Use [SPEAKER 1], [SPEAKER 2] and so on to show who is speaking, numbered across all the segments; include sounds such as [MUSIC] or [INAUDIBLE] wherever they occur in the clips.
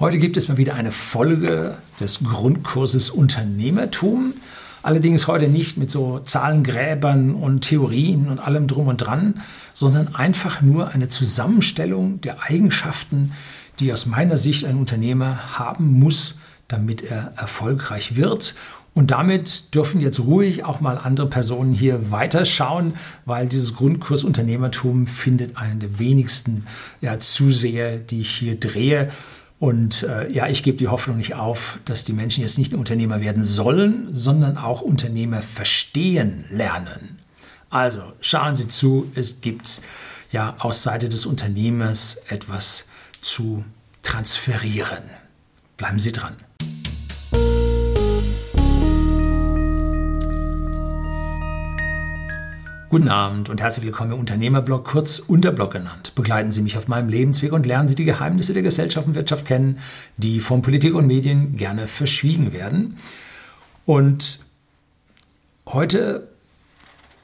[SPEAKER 1] Heute gibt es mal wieder eine Folge des Grundkurses Unternehmertum. Allerdings heute nicht mit so Zahlengräbern und Theorien und allem drum und dran, sondern einfach nur eine Zusammenstellung der Eigenschaften, die aus meiner Sicht ein Unternehmer haben muss, damit er erfolgreich wird. Und damit dürfen jetzt ruhig auch mal andere Personen hier weiterschauen, weil dieses Grundkurs Unternehmertum findet einen der wenigsten ja, Zuseher, die ich hier drehe. Und äh, ja, ich gebe die Hoffnung nicht auf, dass die Menschen jetzt nicht nur Unternehmer werden sollen, sondern auch Unternehmer verstehen lernen. Also schauen Sie zu, es gibt ja aus Seite des Unternehmers etwas zu transferieren. Bleiben Sie dran. Guten Abend und herzlich willkommen im Unternehmerblog, kurz Unterblog genannt. Begleiten Sie mich auf meinem Lebensweg und lernen Sie die Geheimnisse der Gesellschaft und Wirtschaft kennen, die von Politik und Medien gerne verschwiegen werden. Und heute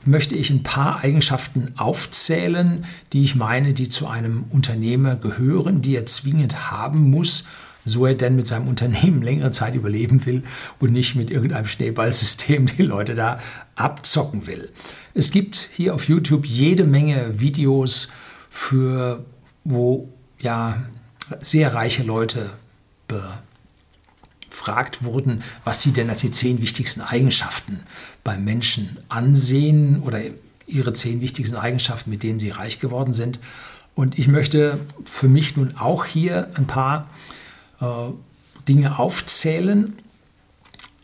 [SPEAKER 1] möchte ich ein paar Eigenschaften aufzählen, die ich meine, die zu einem Unternehmer gehören, die er zwingend haben muss, so er denn mit seinem Unternehmen [LAUGHS] längere Zeit überleben will und nicht mit irgendeinem Schneeballsystem [LAUGHS] die Leute da abzocken will. Es gibt hier auf YouTube jede Menge Videos für, wo ja sehr reiche Leute befragt wurden, was sie denn als die zehn wichtigsten Eigenschaften beim Menschen ansehen oder ihre zehn wichtigsten Eigenschaften, mit denen sie reich geworden sind. Und ich möchte für mich nun auch hier ein paar Dinge aufzählen.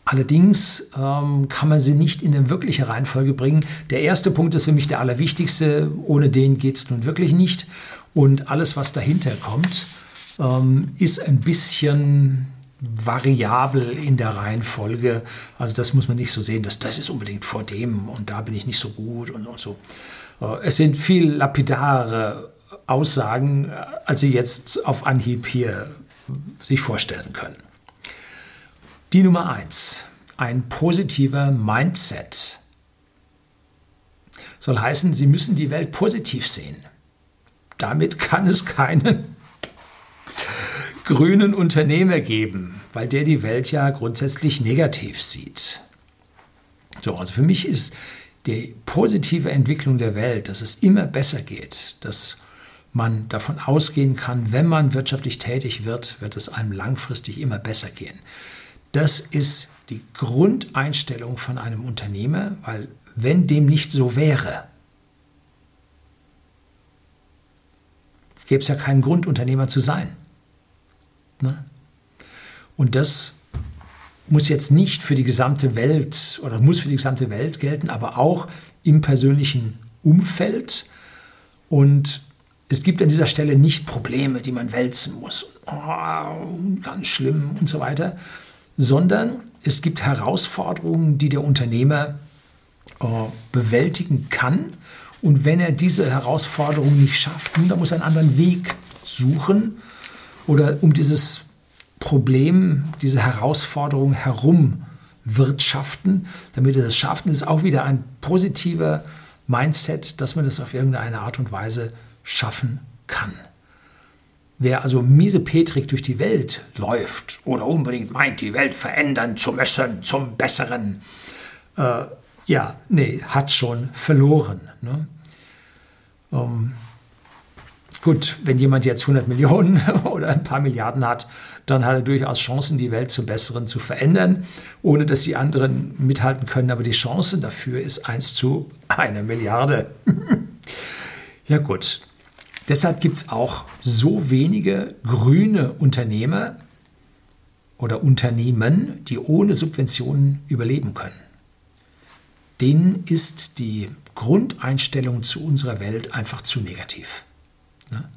[SPEAKER 1] Allerdings ähm, kann man sie nicht in eine wirkliche Reihenfolge bringen. Der erste Punkt ist für mich der allerwichtigste. Ohne den geht es nun wirklich nicht. Und alles, was dahinter kommt, ähm, ist ein bisschen variabel in der Reihenfolge. Also das muss man nicht so sehen, dass das ist unbedingt vor dem und da bin ich nicht so gut und, und so. Äh, es sind viel lapidare Aussagen, äh, als Sie jetzt auf Anhieb hier sich vorstellen können. Die Nummer eins, ein positiver Mindset. Soll heißen, Sie müssen die Welt positiv sehen. Damit kann es keinen [LAUGHS] grünen Unternehmer geben, weil der die Welt ja grundsätzlich negativ sieht. So, also für mich ist die positive Entwicklung der Welt, dass es immer besser geht, dass man davon ausgehen kann, wenn man wirtschaftlich tätig wird, wird es einem langfristig immer besser gehen. Das ist die Grundeinstellung von einem Unternehmer, weil wenn dem nicht so wäre, gäbe es ja keinen Grund, Unternehmer zu sein. Ne? Und das muss jetzt nicht für die gesamte Welt oder muss für die gesamte Welt gelten, aber auch im persönlichen Umfeld. Und es gibt an dieser Stelle nicht Probleme, die man wälzen muss. Oh, ganz schlimm und so weiter. Sondern es gibt Herausforderungen, die der Unternehmer oh, bewältigen kann. Und wenn er diese Herausforderungen nicht schafft, dann muss er einen anderen Weg suchen oder um dieses Problem, diese Herausforderung herum wirtschaften, damit er das schafft. Und das ist auch wieder ein positiver Mindset, dass man das auf irgendeine Art und Weise schaffen kann. Wer also miesepetrig durch die Welt läuft oder unbedingt meint, die Welt verändern zu müssen zum Besseren, äh, ja, nee, hat schon verloren. Ne? Ähm, gut, wenn jemand jetzt 100 Millionen [LAUGHS] oder ein paar Milliarden hat, dann hat er durchaus Chancen, die Welt zum Besseren zu verändern, ohne dass die anderen mithalten können. Aber die Chance dafür ist 1 zu einer Milliarde. [LAUGHS] ja gut, Deshalb gibt es auch so wenige grüne Unternehmer oder Unternehmen, die ohne Subventionen überleben können. Denen ist die Grundeinstellung zu unserer Welt einfach zu negativ. Ne?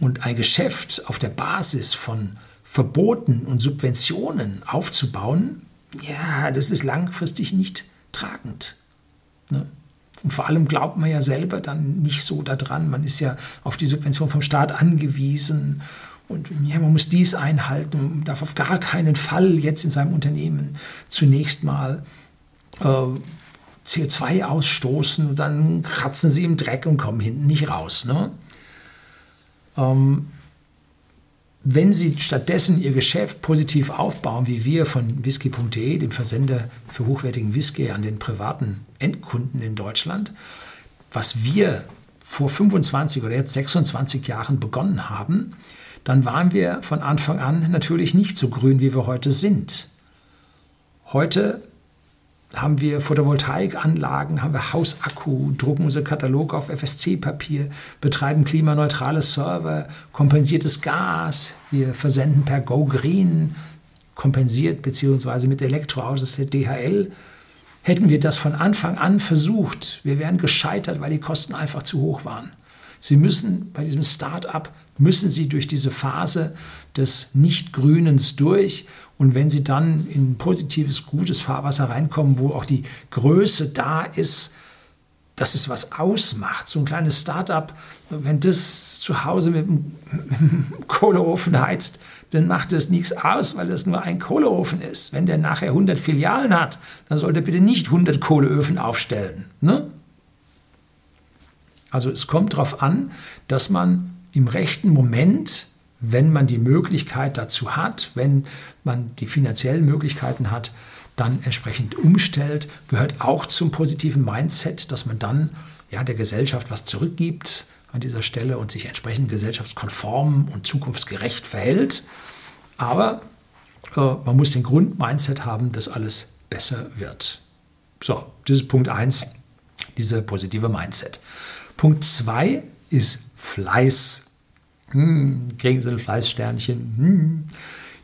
[SPEAKER 1] Und ein Geschäft auf der Basis von Verboten und Subventionen aufzubauen, ja, das ist langfristig nicht tragend. Und vor allem glaubt man ja selber dann nicht so daran. Man ist ja auf die Subvention vom Staat angewiesen. Und ja, man muss dies einhalten und darf auf gar keinen Fall jetzt in seinem Unternehmen zunächst mal äh, CO2 ausstoßen und dann kratzen sie im Dreck und kommen hinten nicht raus. Ne? Ähm, wenn Sie stattdessen Ihr Geschäft positiv aufbauen, wie wir von whisky.de, dem Versender für hochwertigen Whisky an den privaten Endkunden in Deutschland, was wir vor 25 oder jetzt 26 Jahren begonnen haben, dann waren wir von Anfang an natürlich nicht so grün, wie wir heute sind. Heute haben wir Photovoltaikanlagen, haben wir Hausakku, drucken unser Katalog auf FSC-Papier, betreiben klimaneutrale Server, kompensiertes Gas, wir versenden per Go Green, kompensiert beziehungsweise mit Elektroautos der DHL. Hätten wir das von Anfang an versucht, wir wären gescheitert, weil die Kosten einfach zu hoch waren. Sie müssen bei diesem Start-up müssen Sie durch diese Phase des Nicht-Grünens durch. Und wenn Sie dann in positives, gutes Fahrwasser reinkommen, wo auch die Größe da ist, dass es was ausmacht. So ein kleines Start-up, wenn das zu Hause mit einem [LAUGHS] Kohleofen heizt, dann macht es nichts aus, weil es nur ein Kohleofen ist. Wenn der nachher 100 Filialen hat, dann sollte er bitte nicht 100 Kohleöfen aufstellen. Ne? Also es kommt darauf an, dass man im rechten Moment, wenn man die Möglichkeit dazu hat, wenn man die finanziellen Möglichkeiten hat, dann entsprechend umstellt, gehört auch zum positiven Mindset, dass man dann ja, der Gesellschaft was zurückgibt an dieser Stelle und sich entsprechend gesellschaftskonform und zukunftsgerecht verhält. Aber äh, man muss den Grundmindset haben, dass alles besser wird. So, das ist Punkt 1, diese positive Mindset. Punkt 2 ist Fleiß. Hm, kriegen Sie ein Fleißsternchen. Hm.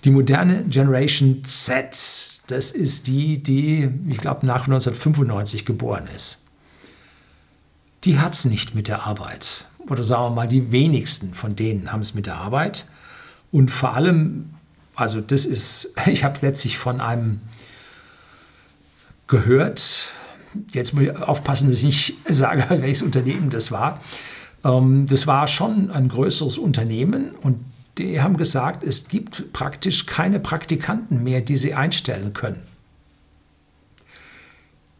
[SPEAKER 1] Die moderne Generation Z, das ist die, die, ich glaube, nach 1995 geboren ist. Die hat es nicht mit der Arbeit. Oder sagen wir mal, die wenigsten von denen haben es mit der Arbeit. Und vor allem, also das ist, [LAUGHS] ich habe letztlich von einem gehört, jetzt muss ich aufpassen, dass ich nicht [LAUGHS] sage, welches Unternehmen das war. Ähm, das war schon ein größeres Unternehmen und die haben gesagt, es gibt praktisch keine Praktikanten mehr, die sie einstellen können.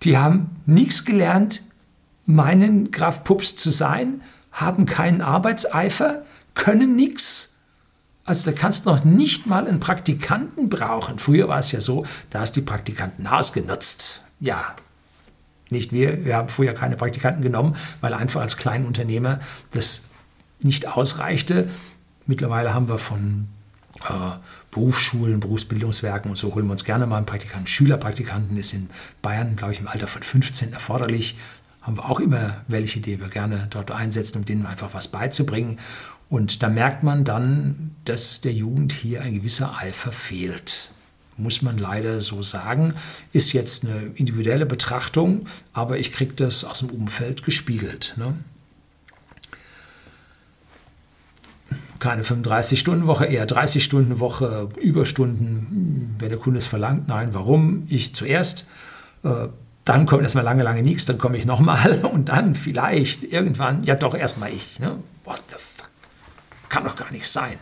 [SPEAKER 1] Die haben nichts gelernt, meinen Graf Pups zu sein, haben keinen Arbeitseifer, können nichts. Also da kannst du noch nicht mal einen Praktikanten brauchen. Früher war es ja so, da hast die Praktikanten ausgenutzt. Ja, nicht wir, wir haben früher keine Praktikanten genommen, weil einfach als Kleinunternehmer das nicht ausreichte. Mittlerweile haben wir von äh, Berufsschulen, Berufsbildungswerken und so holen wir uns gerne mal einen Praktikanten. Schülerpraktikanten ist in Bayern, glaube ich, im Alter von 15 erforderlich. Haben wir auch immer welche, die wir gerne dort einsetzen, um denen einfach was beizubringen. Und da merkt man dann, dass der Jugend hier ein gewisser Eifer fehlt muss man leider so sagen. Ist jetzt eine individuelle Betrachtung, aber ich kriege das aus dem Umfeld gespiegelt. Ne? Keine 35-Stunden-Woche, eher 30-Stunden-Woche, Überstunden, wenn der Kunde es verlangt. Nein, warum? Ich zuerst. Äh, dann kommt erstmal lange, lange nichts, dann komme ich nochmal [LAUGHS] und dann vielleicht irgendwann, ja doch erstmal ich. Ne? What the fuck? Kann doch gar nicht sein.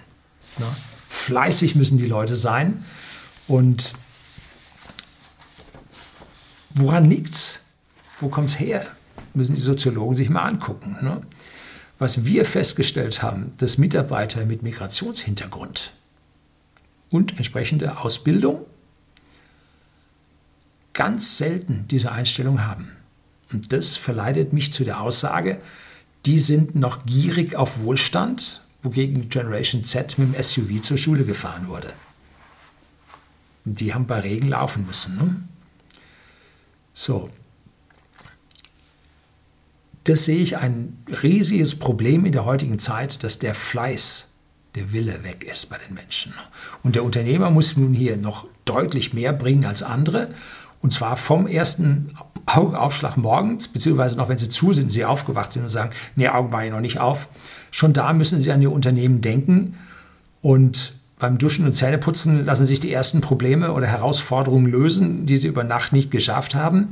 [SPEAKER 1] Ne? Fleißig müssen die Leute sein. Und woran liegt's? Wo kommt es her? Müssen die Soziologen sich mal angucken. Ne? Was wir festgestellt haben, dass Mitarbeiter mit Migrationshintergrund und entsprechende Ausbildung ganz selten diese Einstellung haben. Und das verleitet mich zu der Aussage, die sind noch gierig auf Wohlstand, wogegen Generation Z mit dem SUV zur Schule gefahren wurde. Die haben bei Regen laufen müssen. Ne? So. Das sehe ich ein riesiges Problem in der heutigen Zeit, dass der Fleiß, der Wille weg ist bei den Menschen. Und der Unternehmer muss nun hier noch deutlich mehr bringen als andere. Und zwar vom ersten Augenaufschlag morgens, beziehungsweise noch wenn sie zu sind, sie aufgewacht sind und sagen, nee, Augen war ich noch nicht auf. Schon da müssen sie an ihr Unternehmen denken und beim Duschen und Zähneputzen lassen sich die ersten Probleme oder Herausforderungen lösen, die sie über Nacht nicht geschafft haben.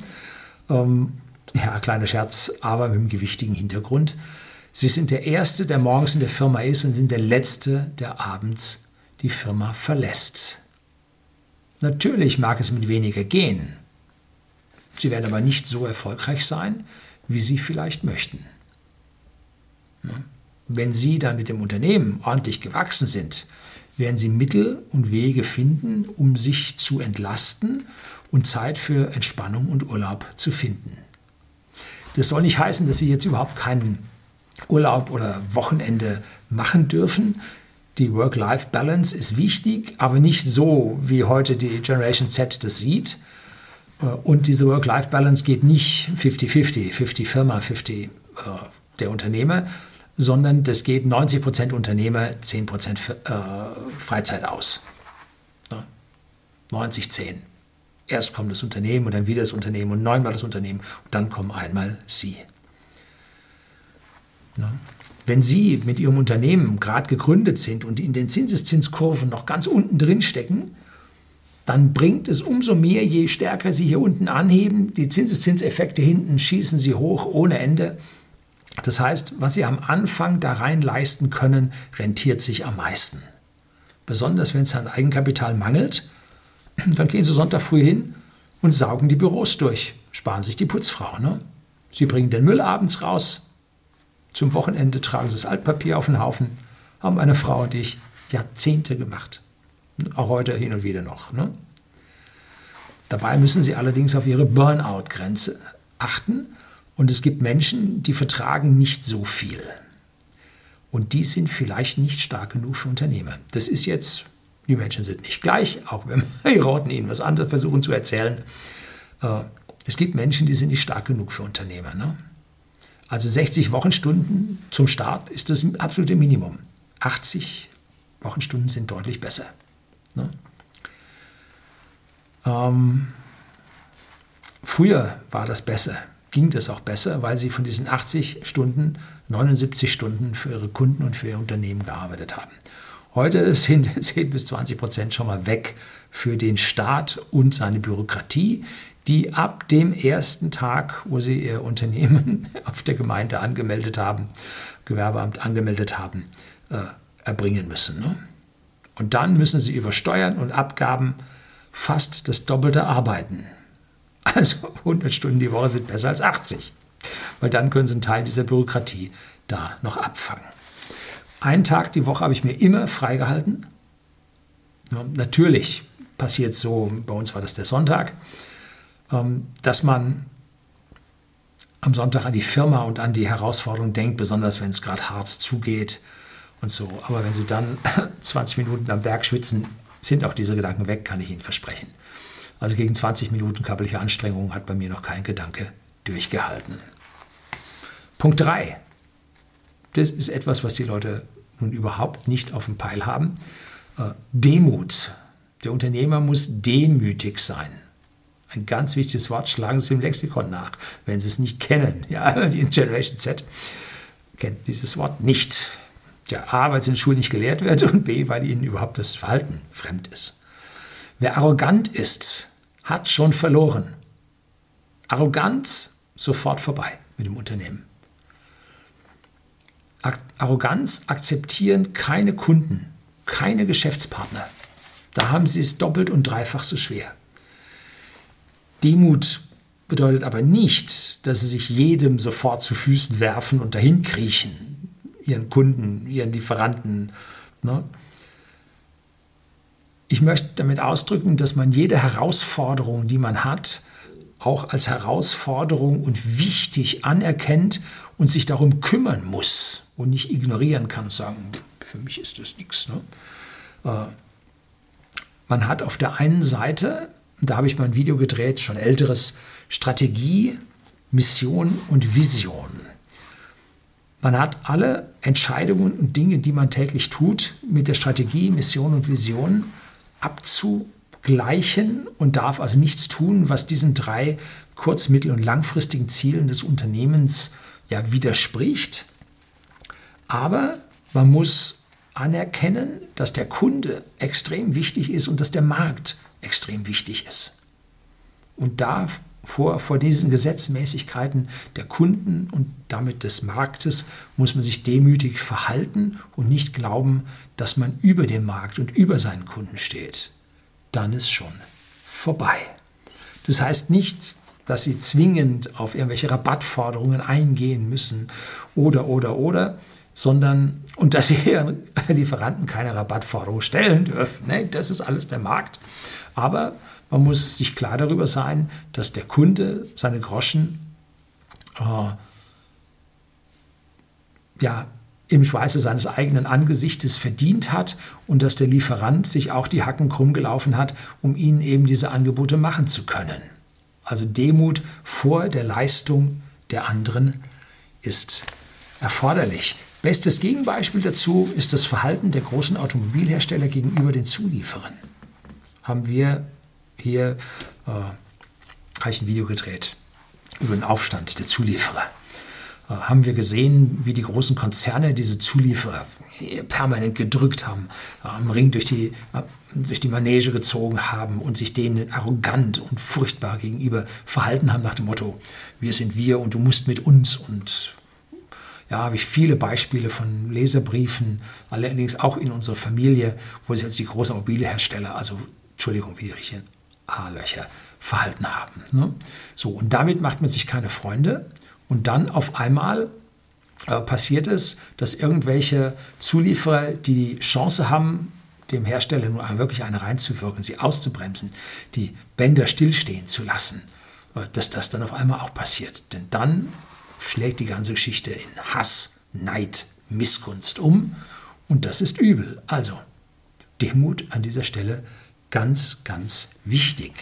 [SPEAKER 1] Ähm, ja, kleiner Scherz, aber mit einem gewichtigen Hintergrund. Sie sind der Erste, der morgens in der Firma ist und sind der Letzte, der abends die Firma verlässt. Natürlich mag es mit weniger gehen. Sie werden aber nicht so erfolgreich sein, wie Sie vielleicht möchten. Wenn Sie dann mit dem Unternehmen ordentlich gewachsen sind, werden sie Mittel und Wege finden, um sich zu entlasten und Zeit für Entspannung und Urlaub zu finden. Das soll nicht heißen, dass sie jetzt überhaupt keinen Urlaub oder Wochenende machen dürfen. Die Work-Life-Balance ist wichtig, aber nicht so, wie heute die Generation Z das sieht. Äh, und diese Work-Life-Balance geht nicht 50-50, 50 Firma, 50 äh, der Unternehmer, sondern das geht 90 Prozent Unternehmer, 10 Prozent äh, Freizeit aus. 90-10. Erst kommt das Unternehmen und dann wieder das Unternehmen und neunmal das Unternehmen und dann kommen einmal Sie. Wenn Sie mit Ihrem Unternehmen gerade gegründet sind und in den Zinseszinskurven noch ganz unten drin stecken, dann bringt es umso mehr, je stärker Sie hier unten anheben. Die Zinseszinseffekte hinten schießen Sie hoch ohne Ende. Das heißt, was Sie am Anfang da rein leisten können, rentiert sich am meisten. Besonders wenn es an Eigenkapital mangelt, [CLEARS THROAT] dann gehen Sie Sonntag früh hin und saugen die Büros durch, sparen sich die Putzfrau. Ne? Sie bringen den Müll abends raus, zum Wochenende tragen sie das Altpapier auf den Haufen, haben eine Frau und ich Jahrzehnte gemacht. Auch heute hin und wieder noch. Ne? Dabei müssen sie allerdings auf ihre Burnout-Grenze achten. Und es gibt Menschen, die vertragen nicht so viel. Und die sind vielleicht nicht stark genug für Unternehmer. Das ist jetzt, die Menschen sind nicht gleich, auch wenn [LAUGHS] die Roten ihnen was anderes versuchen zu erzählen. Äh, es gibt Menschen, die sind nicht stark genug für Unternehmer. Ne? Also 60 Wochenstunden zum Start ist das absolute Minimum. 80 Wochenstunden sind deutlich besser. Ne? Ähm, früher war das besser, ging das auch besser, weil sie von diesen 80 Stunden 79 Stunden für ihre Kunden und für ihr Unternehmen gearbeitet haben. Heute [LAUGHS] sind 10 bis 20 Prozent schon mal weg für den Staat und seine Bürokratie, die ab dem ersten Tag, wo sie ihr Unternehmen [LAUGHS] auf der Gemeinde angemeldet haben, Gewerbeamt angemeldet haben, äh, erbringen müssen. Ne? Und dann müssen sie über Steuern und Abgaben fast das Doppelte arbeiten. [LAUGHS] Also 100 Stunden die Woche sind besser als 80, weil dann können sie einen Teil dieser Bürokratie da noch abfangen. Einen Tag die Woche habe ich mir immer freigehalten. Natürlich passiert so, bei uns war das der Sonntag, dass man am Sonntag an die Firma und an die Herausforderung denkt, besonders wenn es gerade hart zugeht und so. Aber wenn Sie dann [LAUGHS] 20 Minuten am Berg schwitzen, sind auch diese Gedanken weg, kann ich Ihnen versprechen. Also gegen 20 Minuten körperliche Anstrengung hat bei mir noch kein Gedanke durchgehalten. Punkt 3. Das ist etwas, was die Leute nun überhaupt nicht auf dem Peil haben. Äh, Demut. Der Unternehmer muss demütig sein. Ein ganz wichtiges Wort, schlagen Sie im Lexikon nach, wenn Sie es nicht kennen. Ja, [LAUGHS] die Generation Z kennt dieses Wort nicht. Ja, A, weil es in der Schule nicht gelehrt wird und B, weil ihnen überhaupt das Verhalten fremd ist. Wer arrogant ist, hat schon verloren. Arroganz sofort vorbei mit dem Unternehmen. Arroganz akzeptieren keine Kunden, keine Geschäftspartner. Da haben sie es doppelt und dreifach so schwer. Demut bedeutet aber nicht, dass sie sich jedem sofort zu Füßen werfen und dahin kriechen, ihren Kunden, ihren Lieferanten. Ne? Ich möchte damit ausdrücken, dass man jede Herausforderung, die man hat, auch als Herausforderung und wichtig anerkennt und sich darum kümmern muss und nicht ignorieren kann und sagen, für mich ist das nichts. Ne? Äh, man hat auf der einen Seite und da habe ich mal ein Video gedreht, schon älteres, Strategie, Mission und Vision. Man hat alle Entscheidungen und Dinge, die man täglich tut, mit der Strategie, Mission und Vision abzugleichen und darf also nichts tun, was diesen drei kurz-, mittel- und langfristigen Zielen des Unternehmens ja widerspricht. Aber man muss anerkennen, dass der Kunde extrem wichtig ist und dass der Markt extrem wichtig ist. Und da vor, vor diesen Gesetzmäßigkeiten der Kunden und damit des Marktes muss man sich demütig verhalten und nicht glauben, dass man über dem Markt und über seinen Kunden steht. Dann ist schon vorbei. Das heißt nicht, dass sie zwingend auf irgendwelche Rabattforderungen eingehen müssen oder, oder, oder. sondern und dass sie [LAUGHS] ihren Lieferanten keine Rabattforderung stellen dürfen. Ne? Das ist alles der Markt. Aber man muss sich klar darüber sein, dass der Kunde seine Groschen äh, ja, im Schweiße seines eigenen Angesichtes verdient hat und dass der Lieferant sich auch die Hacken krumm gelaufen hat, um ihnen eben diese Angebote machen zu können. Also Demut vor der Leistung der anderen ist erforderlich. Bestes Gegenbeispiel dazu ist das Verhalten der großen Automobilhersteller gegenüber den Zulieferern. Haben wir hier äh, habe ich ein Video gedreht über den Aufstand der Zulieferer. Äh, haben wir gesehen, wie die großen Konzerne diese Zulieferer permanent gedrückt haben, am Ring durch die, äh, durch die Manege gezogen haben und sich denen arrogant und furchtbar gegenüber verhalten haben nach dem Motto, wir sind wir und du musst mit uns und ja, habe ich viele Beispiele von Leserbriefen, allerdings auch in unserer Familie, wo sich als die großen Automobilhersteller, also Entschuldigung, wie die richtigen A-Löcher verhalten haben. Ne? So, und damit macht man sich keine Freunde. Und dann auf einmal äh, passiert es, dass irgendwelche Zulieferer, die die Chance haben, dem Hersteller nur wirklich eine reinzuwirken, sie auszubremsen, die Bänder stillstehen zu lassen, äh, dass das dann auf einmal auch passiert. Denn dann schlägt die ganze Geschichte in Hass, Neid, Missgunst um und das ist übel. Also Demut an dieser Stelle ganz, ganz wichtig.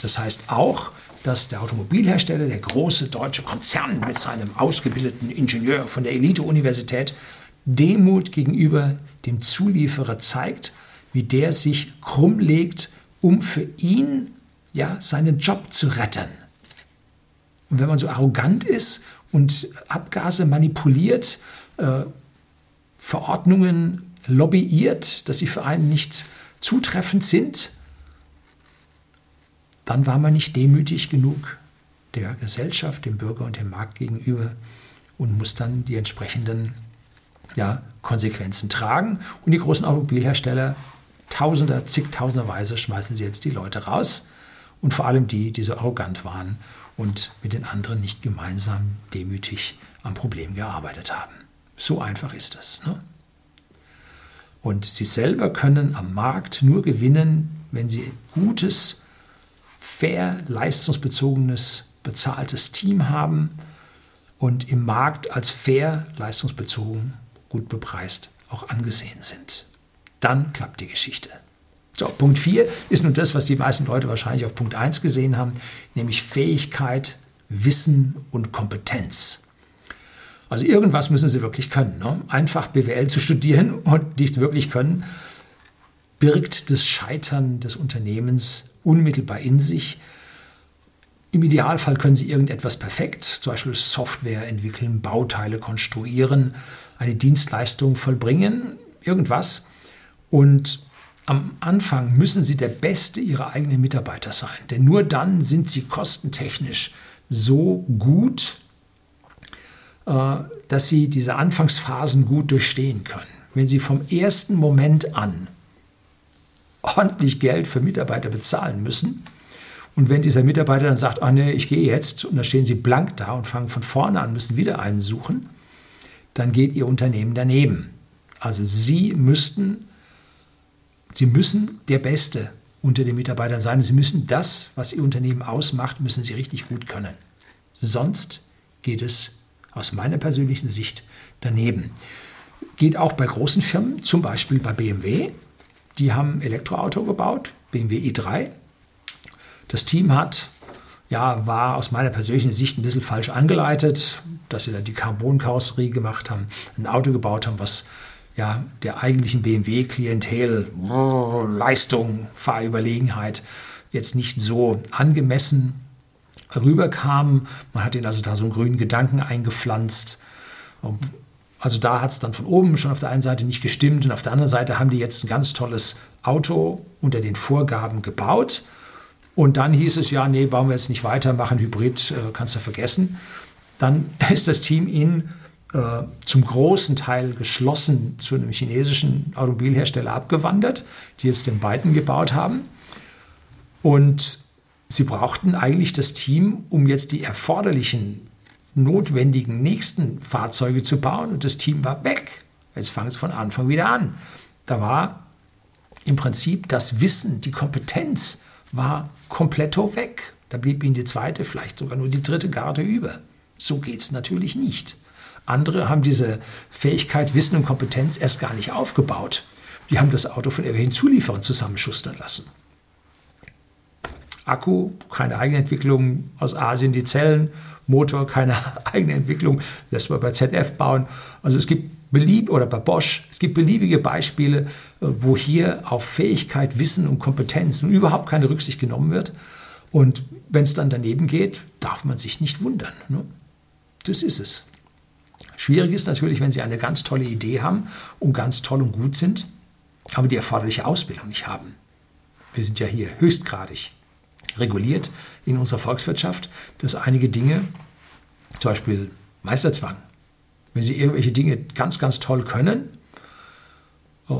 [SPEAKER 1] Das heißt auch, dass der Automobilhersteller, der große deutsche Konzern mit seinem ausgebildeten Ingenieur von der Elite-Universität, Demut gegenüber dem Zulieferer zeigt, wie der sich krumm legt, um für ihn ja, seinen Job zu retten. Und wenn man so arrogant ist und Abgase manipuliert, äh, Verordnungen lobbyiert, dass sie für einen nicht zutreffend sind, dann war man nicht demütig genug der Gesellschaft, dem Bürger und dem Markt gegenüber und muss dann die entsprechenden ja, Konsequenzen tragen. Und die großen Automobilhersteller, Tausender, zigtausenderweise schmeißen sie jetzt die Leute raus und vor allem die, die so arrogant waren und mit den anderen nicht gemeinsam demütig am Problem gearbeitet haben. So einfach ist es. Ne? Und sie selber können am Markt nur gewinnen, wenn sie gutes, fair, leistungsbezogenes, bezahltes Team haben und im Markt als fair, leistungsbezogen, gut bepreist auch angesehen sind. Dann klappt die Geschichte. So, Punkt 4 ist nun das, was die meisten Leute wahrscheinlich auf Punkt 1 gesehen haben, nämlich Fähigkeit, Wissen und Kompetenz. Also irgendwas müssen sie wirklich können. Ne? Einfach BWL zu studieren und nicht wirklich können, birgt das Scheitern des Unternehmens unmittelbar in sich. Im Idealfall können Sie irgendetwas perfekt, zum Beispiel Software entwickeln, Bauteile konstruieren, eine Dienstleistung vollbringen, irgendwas. Und am Anfang müssen Sie der Beste Ihrer eigenen Mitarbeiter sein, denn nur dann sind Sie kostentechnisch so gut, äh, dass Sie diese Anfangsphasen gut durchstehen können. Wenn Sie vom ersten Moment an ordentlich Geld für Mitarbeiter bezahlen müssen. Und wenn dieser Mitarbeiter dann sagt, ah nee, ich gehe jetzt, und dann stehen sie blank da und fangen von vorne an, müssen wieder einen suchen, dann geht ihr Unternehmen daneben. Also sie müssten, sie müssen der Beste unter den Mitarbeitern sein. Sie müssen das, was ihr Unternehmen ausmacht, müssen sie richtig gut können. Sonst geht es aus meiner persönlichen Sicht daneben. Geht auch bei großen Firmen, zum Beispiel bei BMW. Die haben ein Elektroauto gebaut, BMW i3. Das Team hat, ja, war aus meiner persönlichen Sicht ein bisschen falsch angeleitet, dass sie da die Carbon-Karosserie gemacht haben, ein Auto gebaut haben, was ja, der eigentlichen BMW-Klientel, oh, Leistung, Fahrüberlegenheit jetzt nicht so angemessen rüberkam. Man hat ihnen also da so einen grünen Gedanken eingepflanzt. Also da hat es dann von oben schon auf der einen Seite nicht gestimmt und auf der anderen Seite haben die jetzt ein ganz tolles Auto unter den Vorgaben gebaut. Und dann hieß es, ja, nee, bauen wir jetzt nicht weiter, machen Hybrid, äh, kannst du vergessen. Dann [LAUGHS] ist das Team ihnen äh, zum großen Teil geschlossen zu einem chinesischen Automobilhersteller abgewandert, die jetzt den beiden gebaut haben. Und sie brauchten eigentlich das Team, um jetzt die erforderlichen notwendigen nächsten Fahrzeuge zu bauen und das Team war weg. Jetzt fangen sie von Anfang wieder an. Da war im Prinzip das Wissen, die Kompetenz war komplett weg. Da blieb ihnen die zweite, vielleicht sogar nur die dritte Garde über. So geht es natürlich nicht. Andere haben diese Fähigkeit, Wissen und Kompetenz erst gar nicht aufgebaut. Die haben das Auto von irgendwelchen Zulieferern zusammenschustern lassen. Akku, keine Eigenentwicklung aus Asien, die Zellen, Motor, keine [LAUGHS] eigene Entwicklung, lässt man bei ZF bauen. Also es gibt belieb oder bei Bosch, es gibt beliebige Beispiele, äh, wo hier auf Fähigkeit, Wissen und Kompetenz und überhaupt keine Rücksicht genommen wird. Und wenn es dann daneben geht, darf man sich nicht wundern. Ne? Das ist es. Schwierig ist natürlich, wenn Sie eine ganz tolle Idee haben und ganz toll und gut sind, aber die erforderliche Ausbildung nicht haben. Wir sind ja hier höchstgradig reguliert in unserer Volkswirtschaft, dass einige Dinge, zum Beispiel Meisterzwang, wenn Sie irgendwelche Dinge ganz, ganz toll können, äh,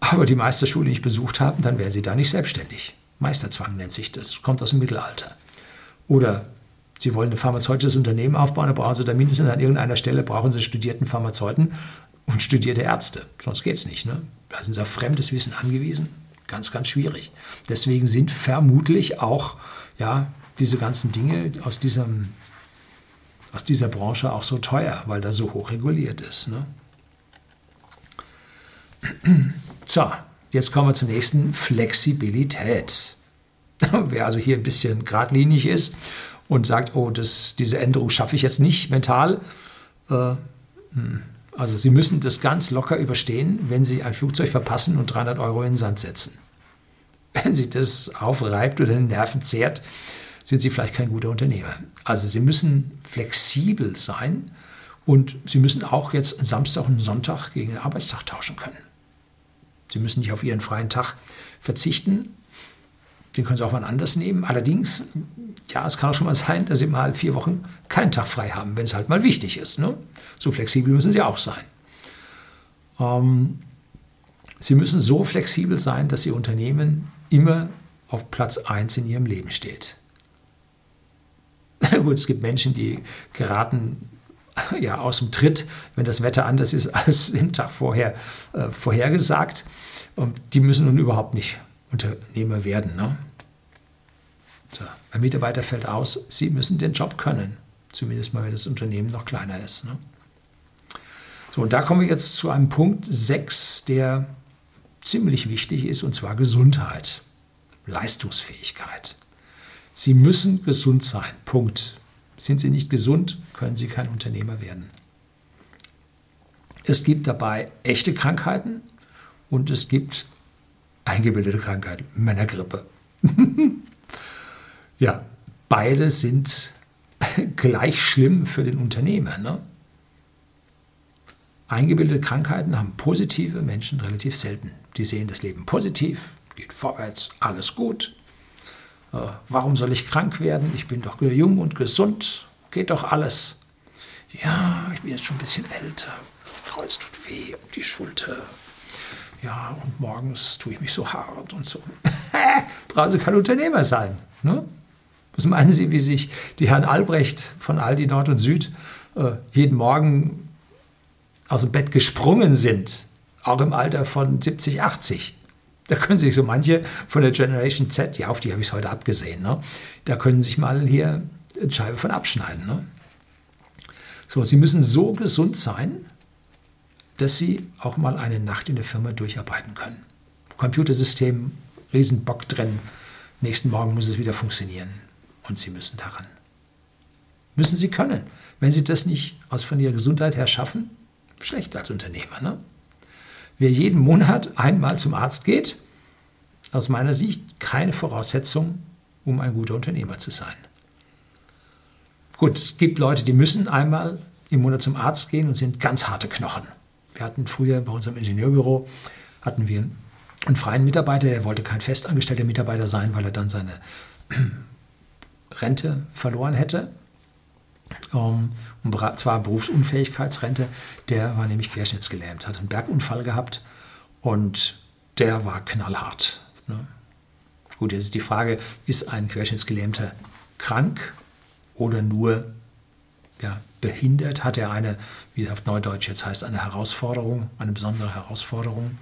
[SPEAKER 1] aber die Meisterschule nicht besucht haben, dann wären Sie da nicht selbstständig. Meisterzwang nennt sich das, kommt aus dem Mittelalter. Oder Sie wollen ein pharmazeutisches Unternehmen aufbauen, da brauchen Sie da mindestens an irgendeiner Stelle brauchen Sie studierten Pharmazeuten und studierte Ärzte. Sonst geht es nicht. Ne? Da sind Sie auf fremdes Wissen angewiesen. Ganz, ganz schwierig. Deswegen sind vermutlich auch ja, diese ganzen Dinge aus, diesem, aus dieser Branche auch so teuer, weil da so hoch reguliert ist. Ne? [CLEARS THROAT] So, jetzt kommen wir zum nächsten, Flexibilität. [LAUGHS] Wer also hier ein bisschen geradlinig ist und sagt, oh, das, diese Änderung schaffe ich jetzt nicht mental, äh, hm. Also Sie müssen das ganz locker überstehen, wenn Sie ein Flugzeug verpassen und 300 Euro in den Sand setzen. Wenn Sie das aufreibt oder den Nerven zehrt, sind Sie vielleicht kein guter Unternehmer. Also Sie müssen flexibel sein und Sie müssen auch jetzt Samstag und Sonntag gegen den Arbeitstag tauschen können. Sie müssen nicht auf Ihren freien Tag verzichten, den können Sie auch mal anders nehmen. Allerdings, ja, es kann auch schon mal sein, dass Sie mal vier Wochen keinen Tag frei haben, wenn es halt mal wichtig ist. Ne? So flexibel müssen Sie auch sein. Ähm, Sie müssen so flexibel sein, dass Ihr Unternehmen immer auf Platz 1 in Ihrem Leben steht. [LAUGHS] Gut, es gibt Menschen, die geraten ja, aus dem Tritt, wenn das Wetter anders ist [LAUGHS] als im Tag vorher äh, vorhergesagt. Und die müssen nun überhaupt nicht Unternehmer werden. Ne? So, ein Mitarbeiter fällt aus, Sie müssen den Job können. Zumindest mal, wenn das Unternehmen noch kleiner ist. Ne? So, und da kommen wir jetzt zu einem Punkt 6, der ziemlich wichtig ist, und zwar Gesundheit, Leistungsfähigkeit. Sie müssen gesund sein. Punkt. Sind Sie nicht gesund, können Sie kein Unternehmer werden. Es gibt dabei echte Krankheiten und es gibt eingebildete Krankheit, Männergrippe. [LAUGHS] ja, beide sind [LAUGHS] gleich schlimm für den Unternehmer. Ne? Eingebildete Krankheiten haben positive Menschen relativ selten. Die sehen das Leben positiv, geht vorwärts, alles gut. Äh, warum soll ich krank werden? Ich bin doch jung und gesund, geht doch alles. Ja, ich bin jetzt schon ein bisschen älter. Kreuz tut weh und die Schulter ja, und morgens tue ich mich so hart und so. [LAUGHS] Brauchen Sie kein Unternehmer sein. Ne? Was meinen Sie, wie sich die Herren Albrecht von Aldi Nord und Süd äh, jeden Morgen aus dem Bett gesprungen sind, auch im Alter von 70, 80? Da können sich so manche von der Generation Z, ja, auf die habe ich es heute abgesehen, ne? da können sich mal hier eine Scheibe von abschneiden. Ne? So, Sie müssen so gesund sein, dass sie auch mal eine Nacht in der Firma durcharbeiten können. Computersystem, Riesenbock drin, nächsten Morgen muss es wieder funktionieren und sie müssen daran. Müssen sie können. Wenn sie das nicht aus von ihrer Gesundheit her schaffen, schlecht als Unternehmer. Ne? Wer jeden Monat einmal zum Arzt geht, aus meiner Sicht keine Voraussetzung, um ein guter Unternehmer zu sein. Gut, es gibt Leute, die müssen einmal im Monat zum Arzt gehen und sind ganz harte Knochen. Wir hatten früher bei unserem Ingenieurbüro hatten wir einen freien Mitarbeiter, der wollte kein festangestellter Mitarbeiter sein, weil er dann seine [CLEARS THROAT] Rente verloren hätte. Ähm, und zwar Berufsunfähigkeitsrente, der war nämlich querschnittsgelähmt, hat einen Bergunfall gehabt und der war knallhart. Ne? Gut, jetzt ist die Frage, ist ein Querschnittsgelähmter krank oder nur ja, behindert, hat er eine, wie es auf Neudeutsch jetzt heißt, eine Herausforderung, eine besondere Herausforderung.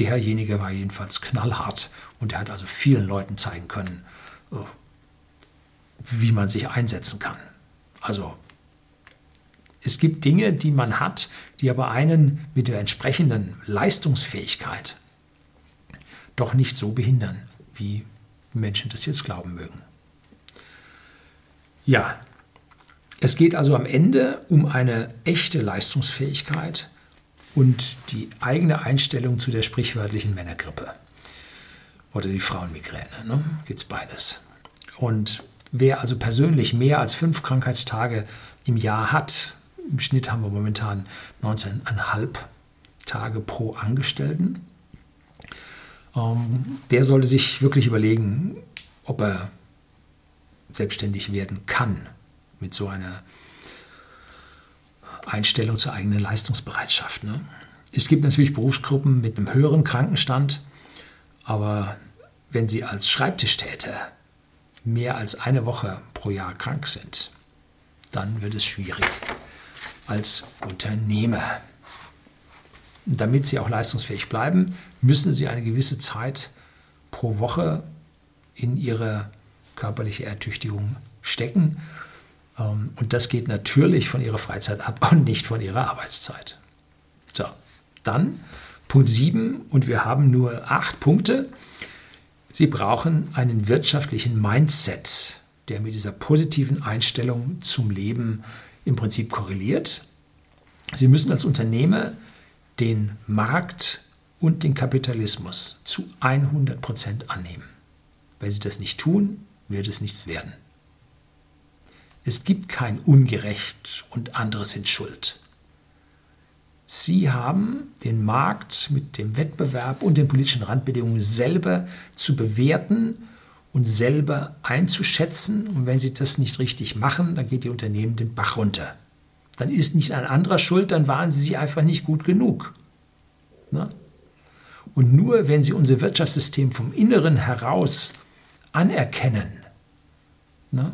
[SPEAKER 1] Derjenige war jedenfalls knallhart und er hat also vielen Leuten zeigen können, äh, wie man sich einsetzen kann. Also es gibt Dinge, die man hat, die aber einen mit der entsprechenden Leistungsfähigkeit doch nicht so behindern, wie Menschen das jetzt glauben mögen. Ja, es geht also am Ende um eine echte Leistungsfähigkeit und die eigene Einstellung zu der sprichwörtlichen Männergrippe oder die Frauenmigräne. Ne? Gibt es beides. Und wer also persönlich mehr als fünf Krankheitstage im Jahr hat, im Schnitt haben wir momentan 19,5 Tage pro Angestellten, ähm, der sollte sich wirklich überlegen, ob er selbstständig werden kann mit so einer Einstellung zur eigenen Leistungsbereitschaft. Ne? Es gibt natürlich Berufsgruppen mit einem höheren Krankenstand, aber wenn Sie als Schreibtischtäter mehr als eine Woche pro Jahr krank sind, dann wird es schwierig als Unternehmer. Damit Sie auch leistungsfähig bleiben, müssen Sie eine gewisse Zeit pro Woche in Ihre körperliche Ertüchtigung stecken. Ähm, und das geht natürlich von Ihrer Freizeit ab und nicht von Ihrer Arbeitszeit. So, dann Punkt 7 und wir haben nur acht Punkte. Sie brauchen einen wirtschaftlichen Mindset, der mit dieser positiven Einstellung zum Leben im Prinzip korreliert. Sie müssen als Unternehmer den Markt und den Kapitalismus zu 100 Prozent annehmen. Wenn Sie das nicht tun, wird es nichts werden. Es gibt kein Ungerecht und andere sind schuld. Sie haben den Markt mit dem Wettbewerb und den politischen Randbedingungen selber zu bewerten und selber einzuschätzen. Und wenn Sie das nicht richtig machen, dann geht Ihr Unternehmen den Bach runter. Dann ist nicht ein anderer schuld, dann waren Sie sich einfach nicht gut genug. Ne? Und nur wenn Sie unser Wirtschaftssystem vom Inneren heraus anerkennen, ne,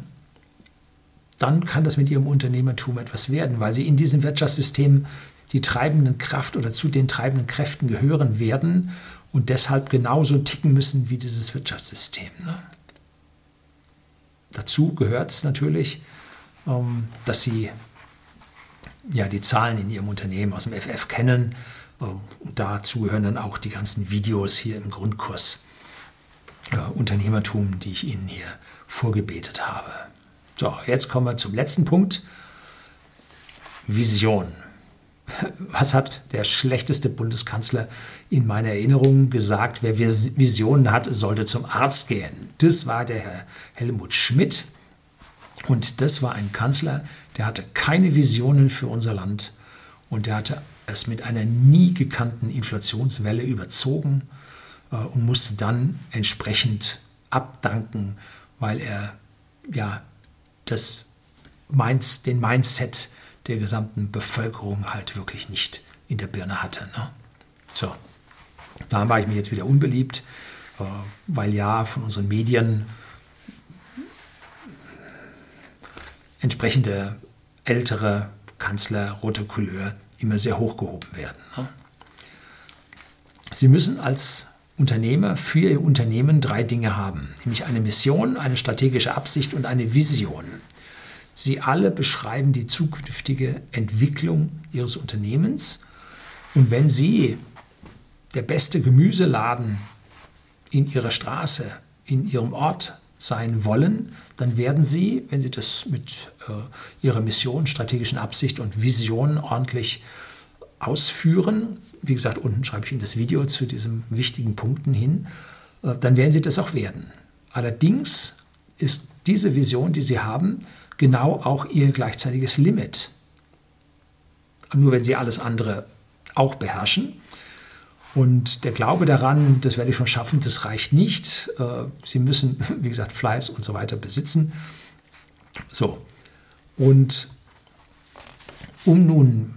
[SPEAKER 1] dann kann das mit Ihrem Unternehmertum etwas werden, weil Sie in diesem Wirtschaftssystem die treibenden Kraft oder zu den treibenden Kräften gehören werden und deshalb genauso ticken müssen wie dieses Wirtschaftssystem. Ne? Dazu gehört es natürlich, ähm, dass Sie ja, die Zahlen in Ihrem Unternehmen aus dem FF kennen. Ähm, dazu gehören dann auch die ganzen Videos hier im Grundkurs äh, Unternehmertum, die ich Ihnen hier vorgebetet habe. So, jetzt kommen wir zum letzten Punkt. Vision. Was hat der schlechteste Bundeskanzler in meiner Erinnerung gesagt? Wer Visionen hat, sollte zum Arzt gehen. Das war der Herr Helmut Schmidt. Und das war ein Kanzler, der hatte keine Visionen für unser Land und der hatte es mit einer nie gekannten Inflationswelle überzogen äh, und musste dann entsprechend abdanken, weil er ja das Minds, den Mindset der gesamten Bevölkerung halt wirklich nicht in der Birne hatte. Ne? So, da war ich mir jetzt wieder unbeliebt, äh, weil ja von unseren Medien entsprechende ältere Kanzler roter Couleur immer sehr hochgehoben werden. Ne? Sie müssen als Unternehmer für ihr Unternehmen drei Dinge haben, nämlich eine Mission, eine strategische Absicht und eine Vision. Sie alle beschreiben die zukünftige Entwicklung Ihres Unternehmens. Und wenn Sie der beste Gemüseladen in Ihrer Straße, in Ihrem Ort sein wollen, dann werden Sie, wenn Sie das mit äh, Ihrer Mission, strategischen Absicht und Vision ordentlich ausführen, wie gesagt, unten schreibe ich Ihnen das Video zu diesen wichtigen Punkten hin, äh, dann werden Sie das auch werden. Allerdings ist diese Vision, die Sie haben, genau auch Ihr gleichzeitiges Limit. Nur wenn Sie alles andere auch beherrschen. Und der Glaube daran, das werde ich schon schaffen, das reicht nicht. Äh, Sie müssen, [LAUGHS] wie gesagt, Fleiß und so weiter besitzen. So. Und um nun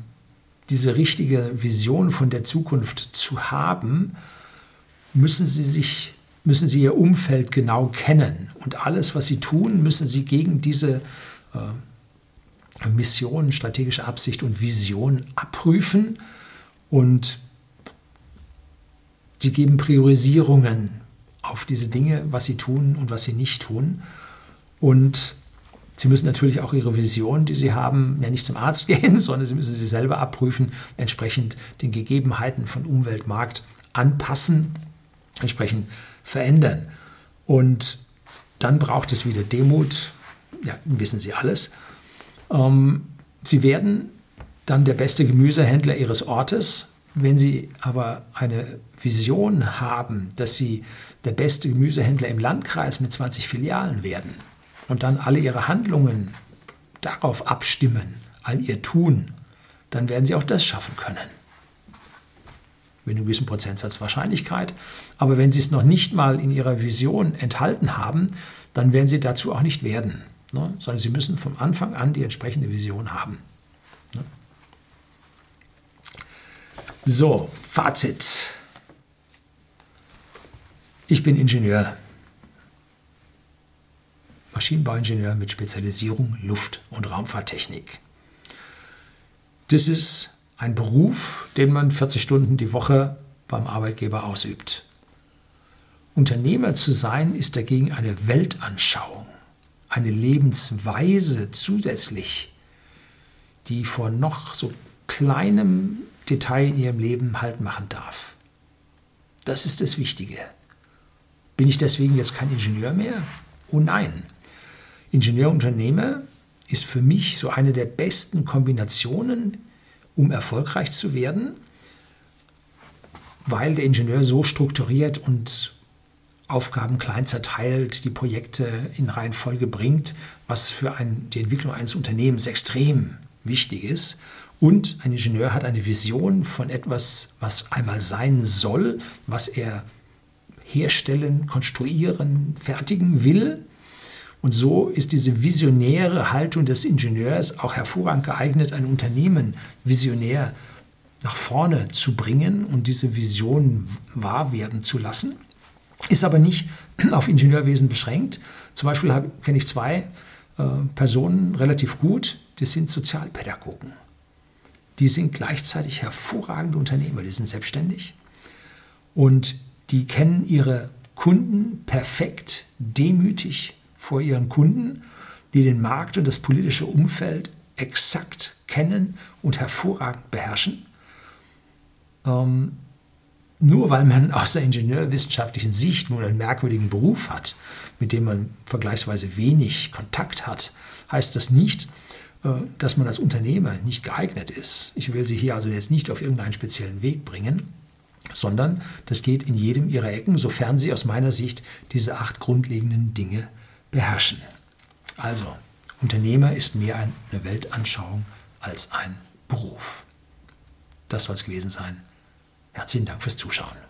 [SPEAKER 1] diese richtige Vision von der Zukunft zu haben, müssen sie sich müssen sie ihr Umfeld genau kennen und alles, was sie tun, müssen sie gegen diese äh, Mission, strategische Absicht und Vision abprüfen und sie geben Priorisierungen auf diese Dinge, was sie tun und was sie nicht tun. Und sie müssen natürlich auch ihre Vision, die sie haben, ja nicht zum Arzt [LAUGHS] gehen, sondern sie müssen sie selber abprüfen, entsprechend den Gegebenheiten von Umwelt, Markt anpassen, entsprechend verändern. Und dann braucht es wieder Demut, ja, wissen Sie alles. Ähm, sie werden dann der beste Gemüsehändler Ihres Ortes. Wenn Sie aber eine Vision haben, dass Sie der beste Gemüsehändler im Landkreis mit 20 Filialen werden und dann alle Ihre Handlungen darauf abstimmen, all Ihr Tun, dann werden Sie auch das schaffen können. Mit einem gewissen Prozentsatz Wahrscheinlichkeit. Aber wenn Sie es noch nicht mal in Ihrer Vision enthalten haben, dann werden Sie dazu auch nicht werden. Ne? Sondern Sie müssen vom Anfang an die entsprechende Vision haben. Ne? So, Fazit. Ich bin Ingenieur, Maschinenbauingenieur mit Spezialisierung Luft- und Raumfahrttechnik. Das ist ein Beruf, den man 40 Stunden die Woche beim Arbeitgeber ausübt. Unternehmer zu sein ist dagegen eine Weltanschauung, eine Lebensweise zusätzlich, die vor noch so kleinem Detail in ihrem Leben halt machen darf. Das ist das Wichtige. Bin ich deswegen jetzt kein Ingenieur mehr? Oh nein. Ingenieurunternehmer ist für mich so eine der besten Kombinationen, um erfolgreich zu werden, weil der Ingenieur so strukturiert und Aufgaben klein zerteilt, die Projekte in Reihenfolge bringt, was für ein, die Entwicklung eines Unternehmens extrem wichtig ist. Und ein Ingenieur hat eine Vision von etwas, was einmal sein soll, was er herstellen, konstruieren, fertigen will. Und so ist diese visionäre Haltung des Ingenieurs auch hervorragend geeignet, ein Unternehmen visionär nach vorne zu bringen und diese Vision wahr werden zu lassen. Ist aber nicht [CLEARS THROAT] auf Ingenieurwesen beschränkt. Zum Beispiel kenne ich zwei äh, Personen relativ gut, die sind Sozialpädagogen. Die sind gleichzeitig hervorragende Unternehmer, die sind selbstständig und die kennen ihre Kunden perfekt, demütig vor ihren Kunden, die den Markt und das politische Umfeld exakt kennen und hervorragend beherrschen. Ähm, nur weil man aus der ingenieurwissenschaftlichen Sicht nur einen merkwürdigen Beruf hat, mit dem man vergleichsweise wenig Kontakt hat, heißt das nicht, äh, dass man als Unternehmer nicht geeignet ist. Ich will Sie hier also jetzt nicht auf irgendeinen speziellen Weg bringen sondern das geht in jedem ihrer Ecken, sofern sie aus meiner Sicht diese acht grundlegenden Dinge beherrschen. Also, Unternehmer ist mehr eine Weltanschauung als ein Beruf. Das soll es gewesen sein. Herzlichen Dank fürs Zuschauen.